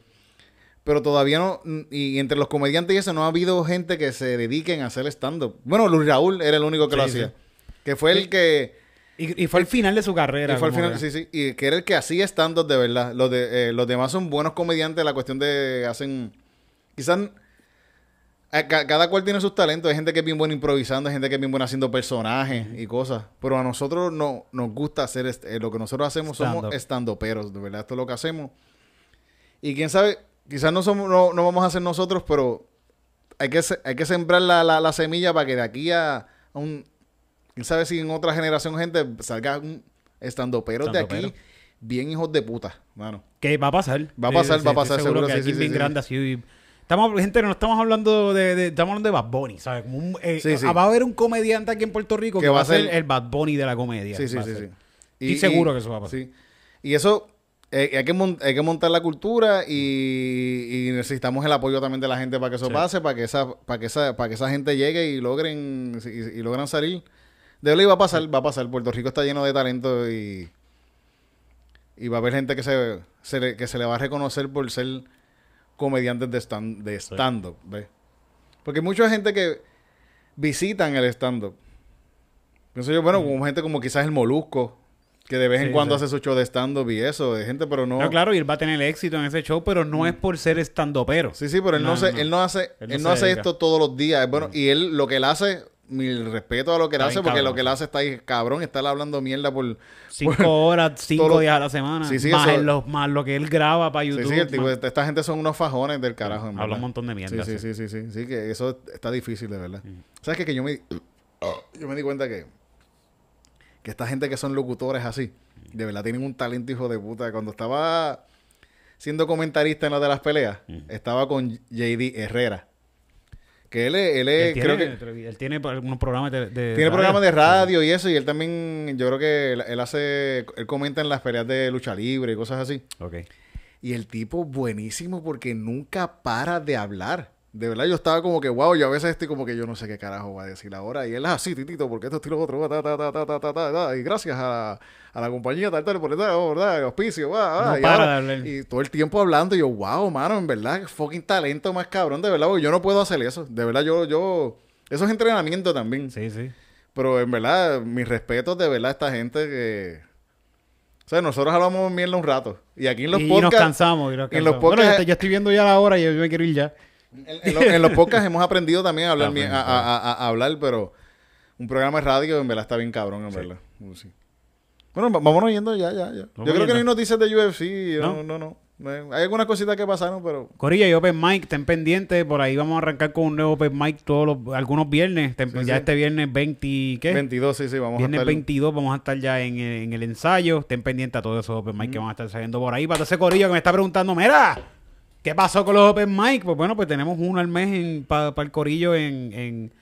Speaker 1: Pero todavía no, y entre los comediantes y eso no ha habido gente que se dediquen a hacer stand-up. Bueno, Luis Raúl era el único que lo hacía.
Speaker 2: sí.
Speaker 1: Que fue el que...
Speaker 2: Y, y fue el final de su carrera.
Speaker 1: Y fue al
Speaker 2: como
Speaker 1: final, sí, sí. Y que era el que hacía stand-up de verdad. Los, de, eh, los demás son buenos comediantes. La cuestión de hacen. Quizás. Eh, ca- Cada cual tiene sus talentos. Hay gente que es bien buena improvisando, hay gente que es bien buena haciendo personajes y cosas. Pero a nosotros no, nos gusta hacer eh, lo que nosotros hacemos.
Speaker 2: Stand-up.
Speaker 1: Somos estandoperos, de verdad. Esto es lo que hacemos. Y quién sabe, quizás no, somos, no, no vamos a ser nosotros, pero hay que, hay que sembrar la, la- la semilla para que de aquí a, a un. Quién sabe si en otra generación gente salga un estandoperos de aquí
Speaker 2: Estandopero.
Speaker 1: bien hijos de puta, mano.
Speaker 2: Que va a pasar.
Speaker 1: Va a pasar, va a pasar,
Speaker 2: seguro.
Speaker 1: seguro,
Speaker 2: que
Speaker 1: sí,
Speaker 2: aquí
Speaker 1: sí,
Speaker 2: bien grande así. Estamos, gente, no estamos hablando de, de- estamos hablando de Bad Bunny, ¿sabes? Como un, eh,
Speaker 1: Sí, sí.
Speaker 2: Va a haber un comediante aquí en Puerto Rico que, va a ser el Bad Bunny de la comedia.
Speaker 1: Sí, sí, sí, sí.
Speaker 2: Estoy seguro que eso va a pasar.
Speaker 1: Sí. Y eso, eh, hay, que hay que montar la cultura y, y necesitamos el apoyo también de la gente para que eso
Speaker 2: Sí.
Speaker 1: pase, para que esa, para que esa, para que esa gente llegue y logren, y, y logran salir. De verdad, y va a pasar, va a pasar. Puerto Rico está lleno de talento y, y va a haber gente que se, se le, que se le va a reconocer por ser comediantes de stand de stand-up, ¿ves? Porque hay mucha gente que visitan el stand-up. Pienso yo, bueno, como gente como quizás el Molusco, que de vez en
Speaker 2: Sí,
Speaker 1: cuando
Speaker 2: sí.
Speaker 1: hace su show de stand-up y eso, de gente, pero no...
Speaker 2: No, claro, y él va a tener éxito en ese show, pero no es por ser estandopero.
Speaker 1: Sí, sí, pero él no,
Speaker 2: No,
Speaker 1: se,
Speaker 2: no.
Speaker 1: él no hace,
Speaker 2: Él
Speaker 1: él
Speaker 2: no
Speaker 1: hace
Speaker 2: dedica.
Speaker 1: esto todos los días. Bueno, y él lo que él hace mi respeto a lo que él hace, porque
Speaker 2: cabrón.
Speaker 1: lo que él hace está ahí, cabrón, está hablando mierda por...
Speaker 2: Cinco horas, cinco
Speaker 1: todo
Speaker 2: días a la semana.
Speaker 1: Sí, sí,
Speaker 2: más,
Speaker 1: eso-
Speaker 2: los- más lo que él graba para
Speaker 1: Sí,
Speaker 2: YouTube.
Speaker 1: sí, el tipo, esta gente son unos fajones del carajo.
Speaker 2: Habla
Speaker 1: verdad.
Speaker 2: un montón de mierda,
Speaker 1: Sí, sí,
Speaker 2: sí.
Speaker 1: sí, sí, sí, sí, que eso está difícil, de verdad. ¿Sabes qué? Que yo me, yo me di cuenta que, que esta gente que son locutores así, de verdad tienen un talento hijo de puta. Cuando estaba siendo comentarista en lo de las peleas, estaba con JD Herrera. Que él él
Speaker 2: él,
Speaker 1: creo
Speaker 2: tiene,
Speaker 1: que...
Speaker 2: él tiene unos programas de, de
Speaker 1: Tiene
Speaker 2: radio.
Speaker 1: programas de radio y eso, y él también, yo creo que él, él hace, él comenta en las peleas de lucha libre y cosas así.
Speaker 2: Ok.
Speaker 1: Y el tipo buenísimo porque nunca para de hablar. De verdad, yo estaba como que, wow, yo a veces estoy como que yo no sé qué carajo va a decir ahora. Y él es así, titito, porque esto, estilo otro, ta, ta, ta, ta, ta, ta, ta, ta, y gracias a, a la compañía tal, tal, por tal, oh, ¿verdad? El auspicio, va, va,
Speaker 2: No
Speaker 1: y,
Speaker 2: para
Speaker 1: ahora-
Speaker 2: de hablar.
Speaker 1: y todo el tiempo hablando, y yo, wow, mano, en verdad, fucking talento más cabrón, de verdad, porque yo no puedo hacer eso. De verdad, yo, yo, eso es entrenamiento también.
Speaker 2: Sí, sí.
Speaker 1: Pero en verdad, mis respetos de verdad a esta gente que... O sea, nosotros hablamos mierda un rato. Y aquí en los
Speaker 2: y nos
Speaker 1: podcasts...
Speaker 2: cansamos. Y nos
Speaker 1: en los.
Speaker 2: Bueno,
Speaker 1: podcasts-
Speaker 2: ya estoy viendo ya la hora y yo me quiero ir ya.
Speaker 1: En, en lo- en los podcasts hemos aprendido también a hablar, bien- a, a- a- a hablar, pero un programa de radio en verdad está bien cabrón, en verdad. Uh, sí. Bueno, vámonos yendo ya, ya, ya. Yo creo que no hay noticias de UFC, no,
Speaker 2: ¿No?
Speaker 1: no. No hay- algunas cositas que pasaron, pero...
Speaker 2: Corilla y Open Mic, estén pendientes. Por ahí vamos a arrancar con un nuevo Open Mic todos los, algunos viernes.
Speaker 1: Sí,
Speaker 2: ya
Speaker 1: sí.
Speaker 2: este viernes 20, ¿qué?
Speaker 1: 22, sí, sí, vamos
Speaker 2: Viernes
Speaker 1: a estar...
Speaker 2: 22 vamos a estar ya en, el- en el ensayo. Estén pendientes a todos esos Open Mic que van a estar saliendo por ahí. Para ese corillo que me está preguntando, mira, ¿qué pasó con los Open Mic? Pues bueno, pues tenemos uno al mes para el corillo en, en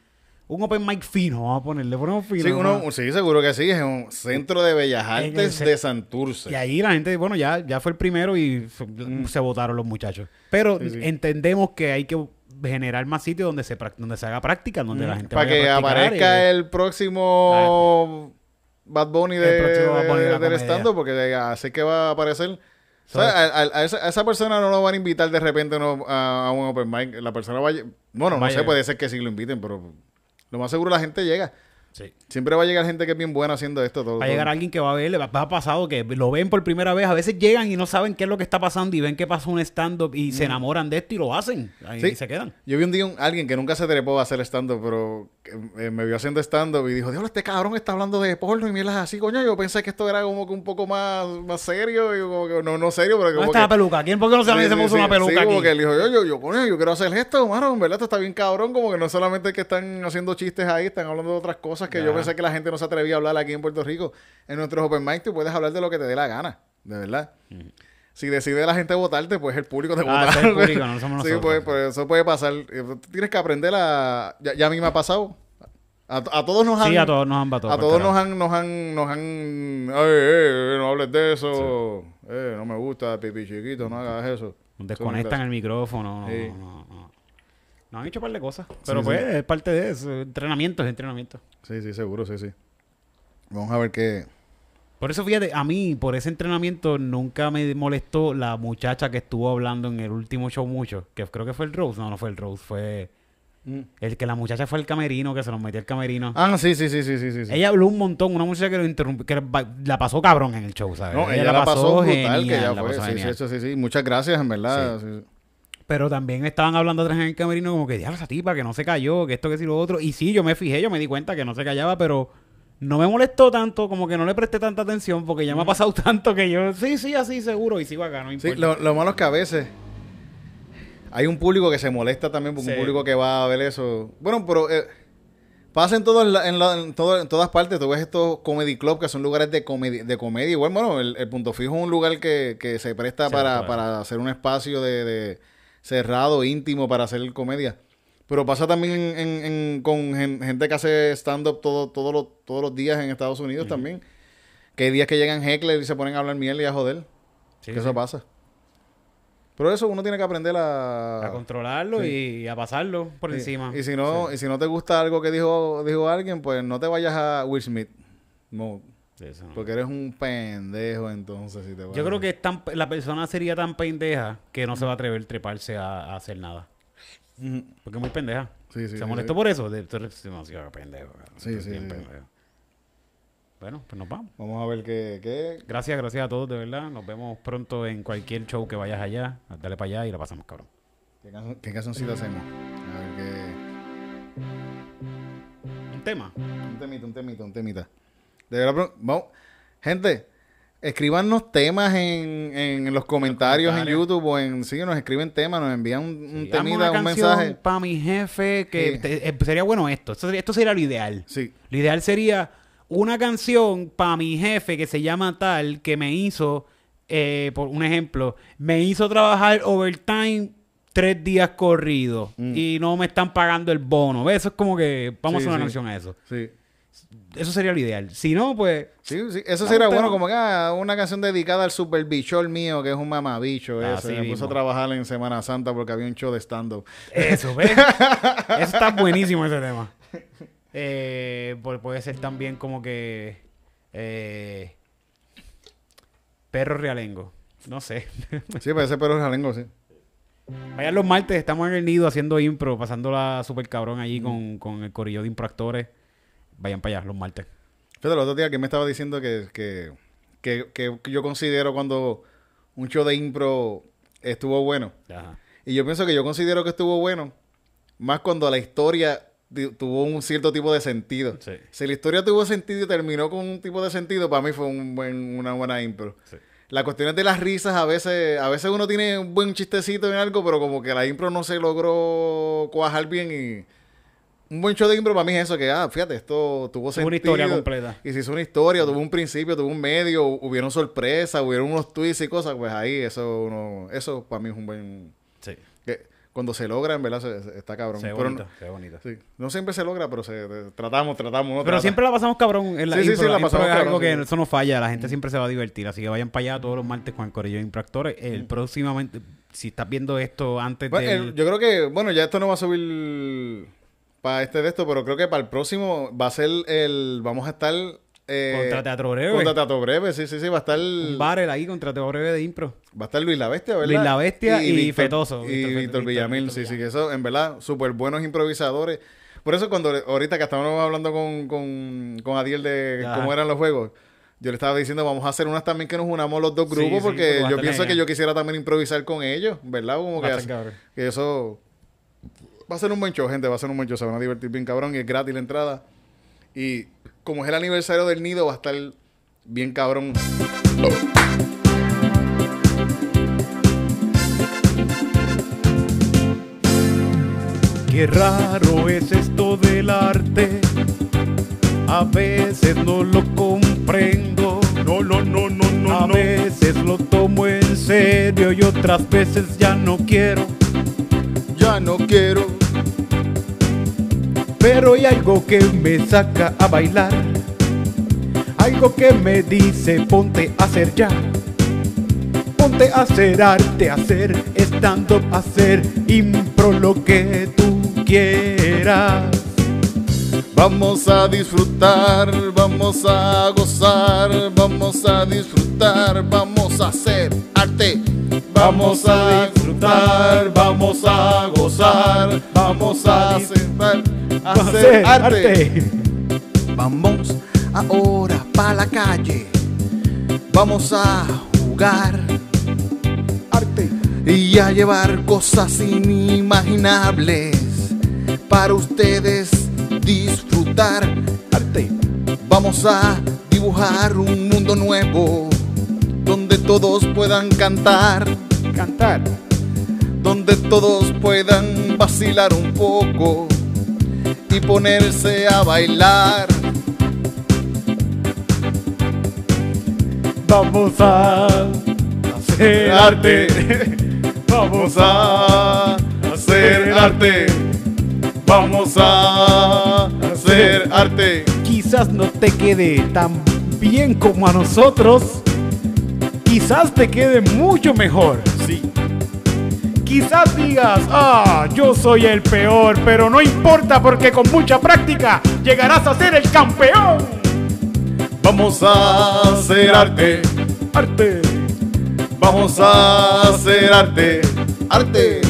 Speaker 2: un Open Mic fino. Vamos a ponerle, ponemos fino.
Speaker 1: Sí, uno, sí, seguro que sí. Es un centro de bellas
Speaker 2: el
Speaker 1: artes de Santurce.
Speaker 2: Y ahí la gente, bueno, ya, ya fue el primero y se, se votaron los muchachos. Pero
Speaker 1: Mm. Sí, sí.
Speaker 2: entendemos que hay que generar más sitios donde se, donde se haga práctica, donde la gente
Speaker 1: Para que
Speaker 2: a
Speaker 1: aparezca
Speaker 2: y-
Speaker 1: el próximo Bad Bunny de,
Speaker 2: El próximo Bad Bunny de la
Speaker 1: del stand porque así que va a aparecer. O
Speaker 2: So-
Speaker 1: sea, a, a- a esa, a esa persona no lo van a invitar de repente no, a, a un open mic. La persona va a Bueno, no sé, puede ser que sí lo inviten, pero lo más seguro la gente llega.
Speaker 2: Sí.
Speaker 1: Siempre va a llegar gente que es bien buena haciendo esto. Todo,
Speaker 2: Va a llegar alguien que va a verle, va pasado que lo ven por primera vez, a veces llegan y no saben qué es lo que está pasando y ven que pasa un stand-up y se enamoran de esto y lo hacen ahí
Speaker 1: Sí.
Speaker 2: y se quedan.
Speaker 1: Yo vi un día un- alguien que nunca se trepó a hacer stand-up, pero eh, me vio haciendo stand-up y dijo, Dios, este cabrón está hablando de porno y mierdas así, coño. Yo pensé que esto era como que un poco más, más serio, y como que, no, no serio, pero
Speaker 2: ¿Dónde
Speaker 1: como
Speaker 2: está
Speaker 1: que...
Speaker 2: la peluca? ¿Quién por qué no se,
Speaker 1: Sí,
Speaker 2: se puso una peluca
Speaker 1: sí, como
Speaker 2: aquí?
Speaker 1: que él dijo, yo, yo, yo, coño, yo quiero hacer esto, mano, en verdad esto está bien cabrón, como que no solamente que están haciendo chistes ahí, están hablando de otras cosas que
Speaker 2: Ya.
Speaker 1: yo pensé que la gente no se atrevía a hablar aquí en Puerto Rico. En nuestros open mic tú puedes hablar de lo que te dé la gana, de verdad. Si decide la gente votarte, pues el público te
Speaker 2: Ah,
Speaker 1: vota.
Speaker 2: el público, no somos
Speaker 1: Sí,
Speaker 2: nosotros.
Speaker 1: pues, pues, eso puede pasar. Eh, tú Tienes que aprender a... Ya, ya a mí me ha pasado. A, a todos nos han...
Speaker 2: Sí, a todos nos han batado.
Speaker 1: A todos nos han, nos han, nos han, ay, eh, no hables de eso, eh, no me gusta, pipi chiquito, no hagas eso.
Speaker 2: Desconectan el micrófono. No,
Speaker 1: Sí.
Speaker 2: no, no. Nos han hecho un par de cosas. Pero
Speaker 1: Sí,
Speaker 2: pues
Speaker 1: sí.
Speaker 2: es parte de eso. Entrenamiento es entrenamiento.
Speaker 1: Sí, sí, seguro, sí, sí. Vamos a ver qué.
Speaker 2: Por eso, fíjate, a mí, por ese entrenamiento, nunca me molestó la muchacha que estuvo hablando en el último show mucho. Que creo que fue el Rose. No, no fue el Rose. Fue el que la muchacha fue el camerino, que se nos metió el camerino.
Speaker 1: Ah, sí, sí, sí, sí, sí, sí.
Speaker 2: Ella habló un montón. Una muchacha que lo interrumpió. Que la- pasó cabrón en el show, ¿sabes?
Speaker 1: no, ella, la pasó, brutal,
Speaker 2: genial,
Speaker 1: que ya
Speaker 2: la
Speaker 1: fue. Sí, sí, sí, sí. Muchas gracias, en verdad. sí, sí.
Speaker 2: Pero también estaban hablando atrás en el camerino como que, diablo, esa tipa que no se cayó, que esto, que si lo otro. Y sí, yo me fijé, yo me di cuenta que no se callaba, pero no me molestó tanto, como que no le presté tanta atención, porque ya me ha pasado tanto que yo, sí, sí, así, seguro, y sigo acá, no importa.
Speaker 1: Sí, lo, lo malo es que a veces hay un público que se molesta también porque
Speaker 2: Sí.
Speaker 1: un público que va a ver eso. Bueno, pero eh, pasa en, todas la- en, la- en todo- en todas partes. Tú ves estos comedy club que son lugares de, comedia de comedia. Igual, bueno, el, el Punto Fijo es un lugar que, que se presta
Speaker 2: Sí,
Speaker 1: para,
Speaker 2: claro.
Speaker 1: para hacer un espacio de, de cerrado, íntimo, para hacer comedia. Pero pasa también en- en- en- con gen- gente que hace stand-up todo, todo lo- todos los días en Estados Unidos también. Que hay días que llegan heckler y se ponen a hablar miel y a joder.
Speaker 2: Sí,
Speaker 1: que
Speaker 2: sí.
Speaker 1: eso pasa. Pero eso uno tiene que aprender a...
Speaker 2: A controlarlo
Speaker 1: Sí.
Speaker 2: y a pasarlo por encima.
Speaker 1: Y si no, y si no te gusta algo que dijo, dijo alguien, pues no te vayas a Will Smith. No,
Speaker 2: eso no.
Speaker 1: porque eres un pendejo entonces si te vas
Speaker 2: Yo creo que es tan- la persona sería tan pendeja que no se va a atrever a treparse a, a hacer nada. Porque es muy pendeja.
Speaker 1: Sí, sí,
Speaker 2: ¿Se
Speaker 1: sí,
Speaker 2: molestó
Speaker 1: sí.
Speaker 2: por eso? De- Tú eres demasiado pendejo.
Speaker 1: Sí, sí,
Speaker 2: bien
Speaker 1: sí.
Speaker 2: pendejo. Bueno, pues nos vamos.
Speaker 1: Vamos a ver qué... qué...
Speaker 2: Gracias, gracias a todos, de verdad. Nos vemos pronto en cualquier show que vayas allá. Dale para allá y la pasamos, cabrón.
Speaker 1: ¿Qué, canción- qué cancioncita hacemos? A ver qué...
Speaker 2: tema.
Speaker 1: Un temita, un temita, un temita. De verdad, vamos. Gente, escríbanos temas en, en los comentarios en. YouTube o en. Sí, nos escriben temas, nos envían un, un
Speaker 2: Sí,
Speaker 1: temita,
Speaker 2: una
Speaker 1: un
Speaker 2: canción
Speaker 1: mensaje.
Speaker 2: para mi jefe que
Speaker 1: Sí.
Speaker 2: te- eh, sería bueno esto. Esto sería, esto sería lo ideal.
Speaker 1: Sí.
Speaker 2: Lo ideal sería una canción para mi jefe que se llama tal que me hizo, eh, por un ejemplo, me hizo trabajar overtime tres días corridos
Speaker 1: Mm.
Speaker 2: y no me están pagando el bono. ¿Ves? Eso es como que vamos
Speaker 1: Sí,
Speaker 2: a hacer una canción a eso.
Speaker 1: Sí.
Speaker 2: Eso sería lo ideal. Si no, pues
Speaker 1: Sí, sí, eso sería bueno, como que ah, una canción dedicada al super bichol mío, que es un mamabicho.
Speaker 2: Así
Speaker 1: ese. Me puso a trabajar en Semana Santa porque había un show de stand-up.
Speaker 2: Eso, ¿ves? Eso está buenísimo ese tema. Eh, pu- puede ser también como que. eh, perro realengo. No sé.
Speaker 1: Sí, parece pero es jalengo, sí.
Speaker 2: Vayan los martes, estamos en el nido haciendo impro, pasándola súper cabrón allí
Speaker 1: Mm.
Speaker 2: con, con el corillo de improactores. Vayan para allá los martes.
Speaker 1: Fíjate, el otro día que me estaba diciendo que, que, que, que yo considero cuando un show de impro estuvo bueno.
Speaker 2: Ajá.
Speaker 1: Y yo pienso que yo considero que estuvo bueno más cuando la historia tuvo un cierto tipo de sentido.
Speaker 2: Sí.
Speaker 1: Si la historia tuvo sentido y terminó con un tipo de sentido, para mí fue un buen, una buena impro.
Speaker 2: Sí.
Speaker 1: La cuestión es de las risas, a veces, a veces uno tiene un buen chistecito en algo, pero como que la impro no se logró cuajar bien y un buen show de impro para mí es eso, que ah, fíjate, esto tuvo sentido.
Speaker 2: una historia completa.
Speaker 1: Y se hizo una historia, tuvo un principio, tuvo un medio, hubieron sorpresas, hubieron unos twists y cosas, pues ahí eso uno, eso para mí es un buen
Speaker 2: Sí.
Speaker 1: que cuando se logra, en verdad, se- se- está cabrón.
Speaker 2: Se ve
Speaker 1: Pero
Speaker 2: bonito,
Speaker 1: no,
Speaker 2: se ve bonito.
Speaker 1: sí, no siempre se logra, pero se, tratamos, tratamos.
Speaker 2: Pero
Speaker 1: trata.
Speaker 2: siempre la pasamos cabrón en la
Speaker 1: Sí, sí,
Speaker 2: impro.
Speaker 1: sí, la pasamos
Speaker 2: algo
Speaker 1: cabrón,
Speaker 2: que eso no falla. La gente siempre se va a divertir. Así que vayan para allá todos los martes con el corillo de improactores. El próximamente, si estás viendo esto antes
Speaker 1: Bueno,
Speaker 2: del...
Speaker 1: el- yo creo que, bueno, ya esto no va a subir para este de esto, pero creo que para el próximo va a ser el, vamos a estar... eh,
Speaker 2: Contra Teatro Breve.
Speaker 1: Contra Teatro Breve, sí, sí, sí, va a estar...
Speaker 2: Un barrel ahí contra Teatro Breve de impro.
Speaker 1: Va a estar Luis La Bestia, ¿verdad?
Speaker 2: Luis La Bestia y
Speaker 1: Víctor-
Speaker 2: Fetoso.
Speaker 1: Y
Speaker 2: Víctor-
Speaker 1: Villamil,
Speaker 2: Víctor
Speaker 1: sí, sí, que eso, en verdad, súper buenos improvisadores. Por eso cuando ahorita que estábamos hablando con, con, con Adiel de cómo eran los juegos, yo le estaba diciendo, vamos a hacer unas también que nos unamos los dos grupos,
Speaker 2: sí,
Speaker 1: porque yo pienso que yo quisiera también improvisar con ellos, ¿verdad? Como que, hace- que eso va a ser un buen show, gente, va a ser un buen show, se van a divertir bien cabrón y es gratis la entrada. Y como es el aniversario del nido, va a estar bien cabrón.
Speaker 2: Qué raro es esto del arte. A veces no lo comprendo.
Speaker 1: No, no, no, no,
Speaker 2: A veces lo tomo en serio y otras veces ya no quiero.
Speaker 1: Ya no quiero.
Speaker 2: Pero hay algo que me saca a bailar. Algo que me dice ponte a hacer ya. Ponte a hacer arte, a hacer stand-up, hacer impro, lo que tú quieras.
Speaker 1: Vamos a disfrutar, vamos a gozar, vamos a disfrutar, vamos a hacer arte. Vamos a disfrutar, vamos a gozar, vamos a hacer, a hacer arte. Vamos ahora para la calle, vamos a jugar
Speaker 2: Arte.
Speaker 1: y a llevar cosas inimaginables para ustedes disfrutar.
Speaker 2: Arte.
Speaker 1: Vamos a dibujar un mundo nuevo donde todos puedan cantar,
Speaker 2: Cantar.
Speaker 1: donde todos puedan vacilar un poco y ponerse a bailar.
Speaker 2: Vamos a hacer arte.
Speaker 1: Vamos a hacer arte. Vamos a hacer arte.
Speaker 2: Quizás no te quede tan bien como a nosotros. Quizás te quede mucho mejor.
Speaker 1: Sí.
Speaker 2: Quizás digas, ah, yo soy el peor, pero no importa porque con mucha práctica llegarás a ser el campeón.
Speaker 1: Vamos a hacer arte.
Speaker 2: Arte.
Speaker 1: Vamos a hacer arte, arte.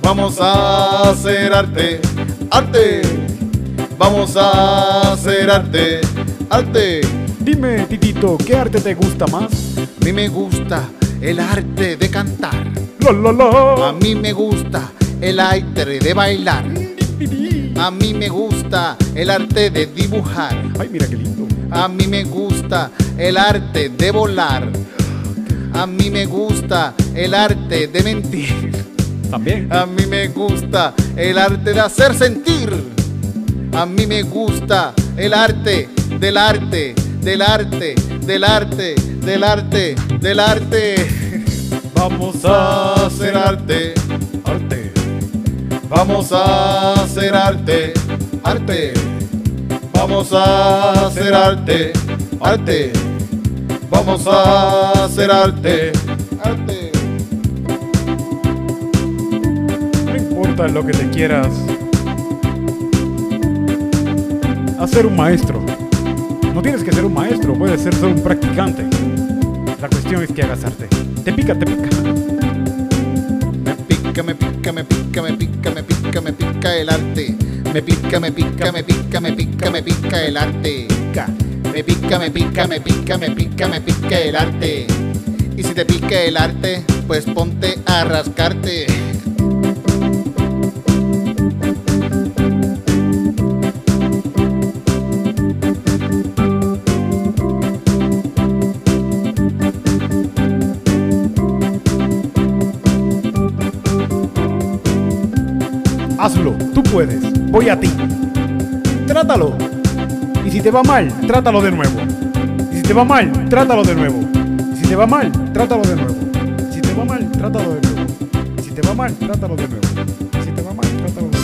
Speaker 1: Vamos a hacer arte, arte. Vamos a hacer arte, arte.
Speaker 2: Dime, Titito, ¿qué arte te gusta más?
Speaker 1: A mí me gusta el arte de cantar.
Speaker 2: La, la,
Speaker 1: A mí me gusta el arte de bailar. A mí me gusta el arte de dibujar.
Speaker 2: Ay, mira qué lindo.
Speaker 1: A mí me gusta el arte de volar. A mí me gusta el arte de mentir.
Speaker 2: También.
Speaker 1: A mí me gusta el arte de hacer sentir. A mí me gusta el arte del arte, del arte, del arte, del arte, del arte.
Speaker 2: Vamos
Speaker 1: A hacer arte,
Speaker 2: arte.
Speaker 1: vamos a hacer arte, arte. Vamos a hacer arte, arte. Vamos a hacer arte, arte.
Speaker 2: No importa lo que te quieras. Hacer un maestro. No tienes que ser un maestro, puedes ser solo un practicante. La cuestión es que hagas arte. Te pica, te pica.
Speaker 1: Me pica, me pica, me pica, me pica, me pica, me pica el arte. Me pica, me pica, me pica, me pica, me pica el arte. Me pica, me pica, me pica, me pica, me pica el arte. Y si te pica el arte, pues ponte a rascarte.
Speaker 2: Hazlo, tú puedes. Voy a ti. Trátalo. Y si te va mal, trátalo de nuevo. Y si te va mal, trátalo de nuevo. Y si te va mal, trátalo de nuevo. Y si te va mal, trátalo de nuevo. Y si te va mal, trátalo de nuevo. Y si te va mal, trátalo de nuevo.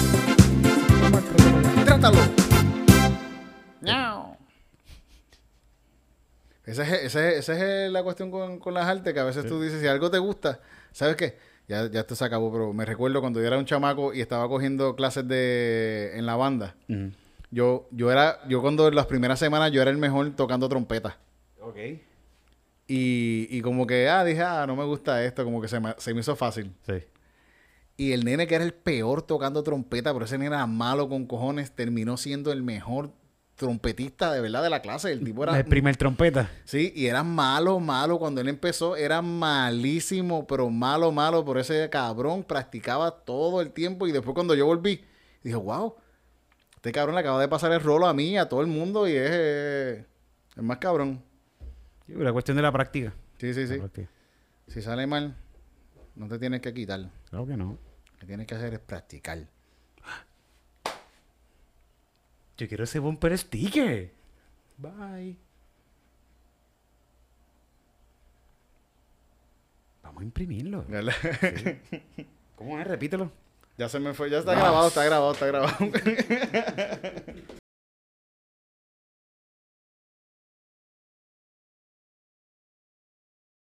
Speaker 2: Y si te va mal, trátalo de nuevo.
Speaker 1: Trátalo. Ñau. Esa es, esa es- esa es la cuestión con, con las artes, que a veces tú dices, si algo te gusta, ¿sabes qué? Ya, ya esto se acabó, pero me recuerdo cuando yo era un chamaco y estaba cogiendo clases de en la banda. Yo, yo era, yo cuando en las primeras semanas yo era el mejor tocando trompeta.
Speaker 2: Ok.
Speaker 1: Y, y como que, ah, dije, ah, no me gusta esto, como que se me, se me hizo fácil.
Speaker 2: Sí.
Speaker 1: Y el nene que era el peor tocando trompeta, pero ese nene era malo con cojones, terminó siendo el mejor trompetista de verdad de la clase. El tipo era...
Speaker 2: El primer trompeta.
Speaker 1: Sí, y era malo, malo. Cuando él empezó, era malísimo, pero malo, malo. Por ese cabrón practicaba todo el tiempo. Y después cuando yo volví, dije, wow, este cabrón le acaba de pasar el rolo a mí, a todo el mundo, y es eh, el más cabrón.
Speaker 2: Sí, La cuestión de la práctica.
Speaker 1: Sí, sí, sí. Si sale mal, no te tienes que quitar.
Speaker 2: Claro que no.
Speaker 1: Lo que tienes que hacer es practicar.
Speaker 2: Yo quiero ese bumper sticker. Bye. Vamos a imprimirlo. ¿Cómo es? Repítelo.
Speaker 1: Ya se me fue, ya está grabado, está grabado, está grabado.